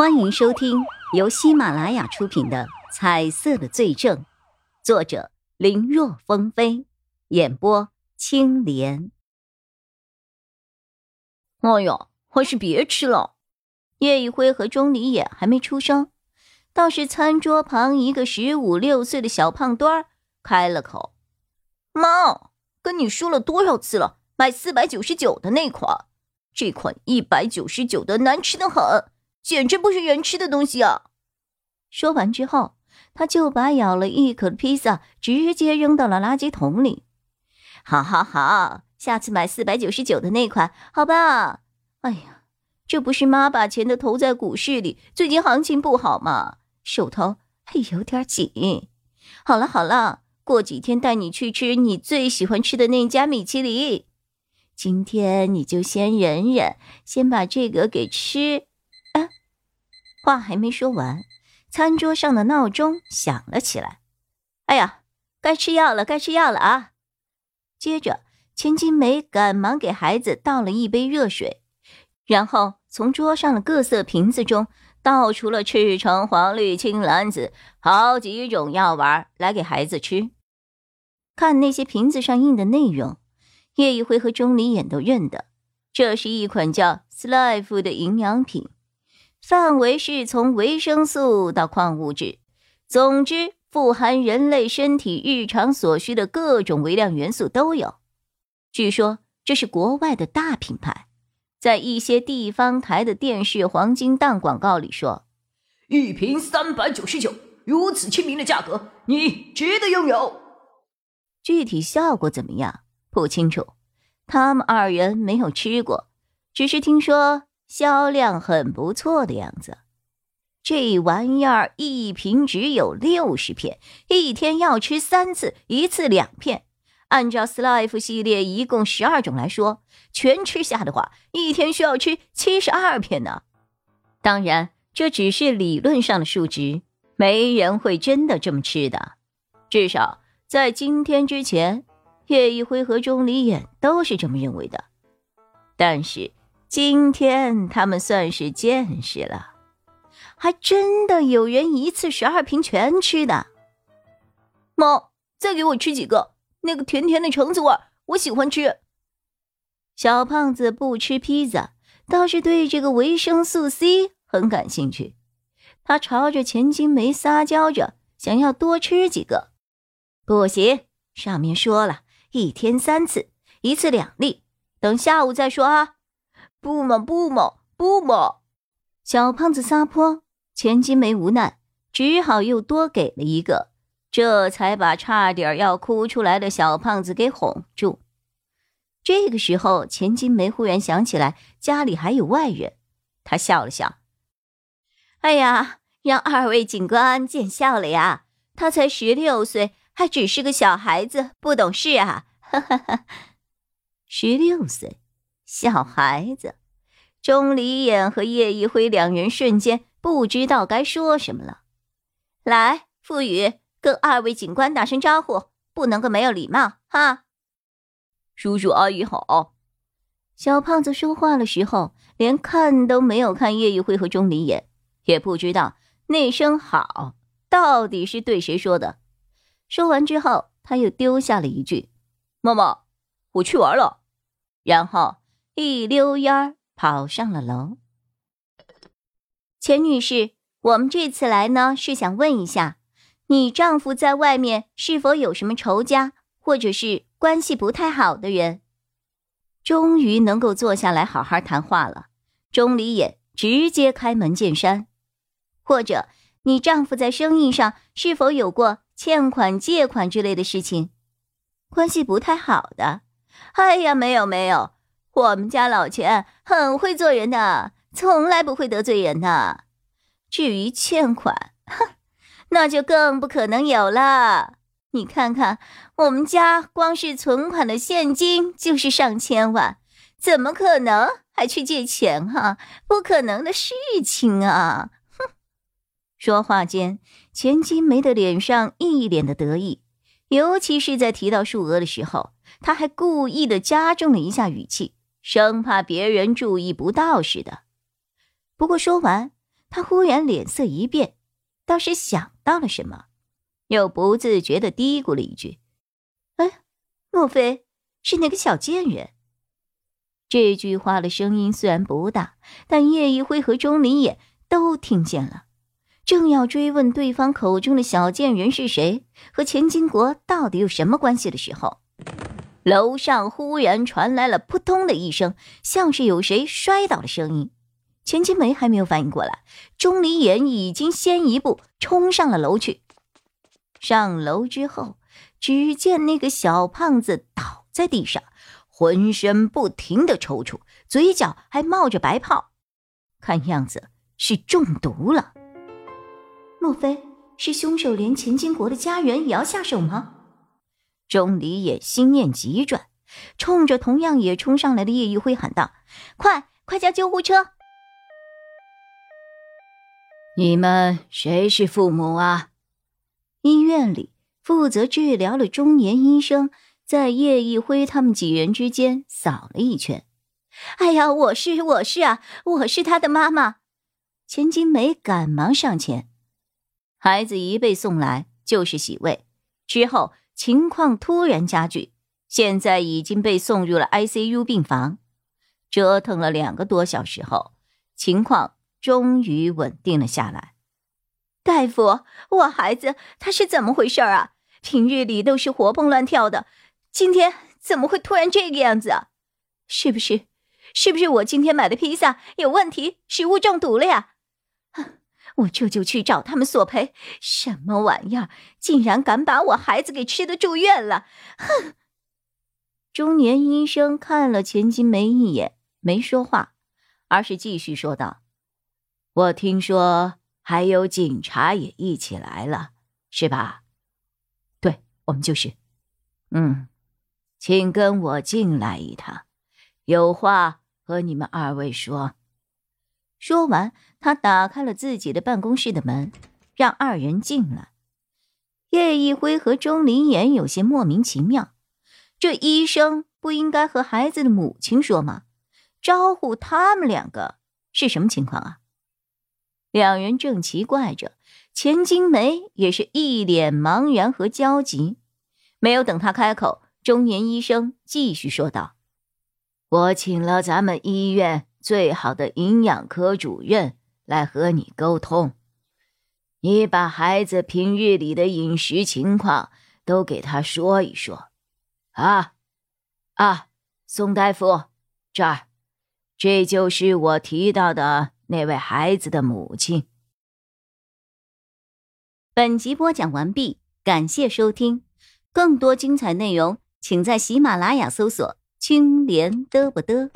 欢迎收听由喜马拉雅出品的《彩色的罪证》，作者林若风飞，演播青莲。哎呀，还是别吃了。叶一辉和钟离也还没出声，倒是餐桌旁一个十五六岁的小胖墩儿开了口：“妈，跟你说了多少次了，买四百九十九的那款，这款一百九十九的难吃的很。”简直不是人吃的东西啊！说完之后，他就把咬了一口的披萨直接扔到了垃圾桶里。好好好，下次买四百九十九的那款，好吧？哎呀，这不是妈把钱都投在股市里，最近行情不好嘛，手头还有点紧。好了好了，过几天带你去吃你最喜欢吃的那家米其林。今天你就先忍忍，先把这个给吃。话还没说完，餐桌上的闹钟响了起来。哎呀，该吃药了，该吃药了啊！接着，钱金梅赶忙给孩子倒了一杯热水，然后从桌上的各色瓶子中倒出了赤橙黄绿青蓝紫好几种药丸来给孩子吃。看那些瓶子上印的内容，叶一辉和钟离眼都认得，这是一款叫 “Slife” 的营养品。范围是从维生素到矿物质，总之富含人类身体日常所需的各种微量元素都有。据说这是国外的大品牌，在一些地方台的电视黄金档广告里说，一瓶三百九十九，如此亲民的价格，你值得拥有。具体效果怎么样不清楚，他们二人没有吃过，只是听说。销量很不错的样子，这玩意儿一瓶只有六十片，一天要吃三次，一次两片。按照 Slife 系列一共十二种来说，全吃下的话，一天需要吃七十二片呢。当然，这只是理论上的数值，没人会真的这么吃的。至少在今天之前，叶一辉和钟离眼都是这么认为的。但是。今天他们算是见识了，还真的有人一次十二瓶全吃的。妈，再给我吃几个，那个甜甜的橙子味儿，我喜欢吃。小胖子不吃披萨，倒是对这个维生素 C 很感兴趣。他朝着钱金梅撒娇着，想要多吃几个。不行，上面说了一天三次，一次两粒，等下午再说啊。不嘛不嘛不嘛！小胖子撒泼，钱金梅无奈，只好又多给了一个，这才把差点要哭出来的小胖子给哄住。这个时候，钱金梅忽然想起来家里还有外人，她笑了笑：“哎呀，让二位警官见笑了呀！他才十六岁，还只是个小孩子，不懂事啊！”哈哈哈，十六岁。小孩子，钟离眼和叶一辉两人瞬间不知道该说什么了。来，傅宇，跟二位警官打声招呼，不能够没有礼貌哈。叔叔阿姨好。小胖子说话的时候，连看都没有看叶一辉和钟离眼，也不知道那声好到底是对谁说的。说完之后，他又丢下了一句：“妈妈，我去玩了。”然后。一溜烟儿跑上了楼。钱女士，我们这次来呢，是想问一下，你丈夫在外面是否有什么仇家，或者是关系不太好的人？终于能够坐下来好好谈话了。钟离也直接开门见山，或者你丈夫在生意上是否有过欠款、借款之类的事情？关系不太好的？哎呀，没有没有。我们家老钱很会做人的，从来不会得罪人的。至于欠款，哼，那就更不可能有了。你看看，我们家光是存款的现金就是上千万，怎么可能还去借钱啊？不可能的事情啊！哼。说话间，钱金梅的脸上一脸的得意，尤其是在提到数额的时候，他还故意的加重了一下语气。生怕别人注意不到似的。不过说完，他忽然脸色一变，倒是想到了什么，又不自觉的嘀咕了一句：“哎，莫非是那个小贱人？”这句话的声音虽然不大，但叶一辉和钟离也都听见了。正要追问对方口中的小贱人是谁，和钱金国到底有什么关系的时候，楼上忽然传来了扑通的一声，像是有谁摔倒的声音。钱金梅还没有反应过来，钟离言已经先一步冲上了楼去。上楼之后，只见那个小胖子倒在地上，浑身不停的抽搐，嘴角还冒着白泡，看样子是中毒了。莫非是凶手连钱金国的家人也要下手吗？钟离也心念急转，冲着同样也冲上来的叶一辉喊道：“快快叫救护车！”你们谁是父母啊？医院里负责治疗的中年医生在叶一辉他们几人之间扫了一圈。哎呀，我是我是啊，我是他的妈妈。钱金梅赶忙上前，孩子一被送来就是洗胃，之后。情况突然加剧，现在已经被送入了 ICU 病房。折腾了两个多小时后，情况终于稳定了下来。大夫，我孩子他是怎么回事啊？平日里都是活蹦乱跳的，今天怎么会突然这个样子啊？是不是？是不是我今天买的披萨有问题，食物中毒了呀？我这就去找他们索赔！什么玩意儿，竟然敢把我孩子给吃的住院了！哼！中年医生看了钱金梅一眼，没说话，而是继续说道：“我听说还有警察也一起来了，是吧？对，我们就是。嗯，请跟我进来一趟，有话和你们二位说。”说完，他打开了自己的办公室的门，让二人进来。叶一辉和钟林岩有些莫名其妙，这医生不应该和孩子的母亲说吗？招呼他们两个是什么情况啊？两人正奇怪着，钱金梅也是一脸茫然和焦急。没有等他开口，中年医生继续说道：“我请了咱们医院。”最好的营养科主任来和你沟通，你把孩子平日里的饮食情况都给他说一说。啊，啊，宋大夫，这儿，这就是我提到的那位孩子的母亲。本集播讲完毕，感谢收听，更多精彩内容，请在喜马拉雅搜索“青莲嘚不嘚”。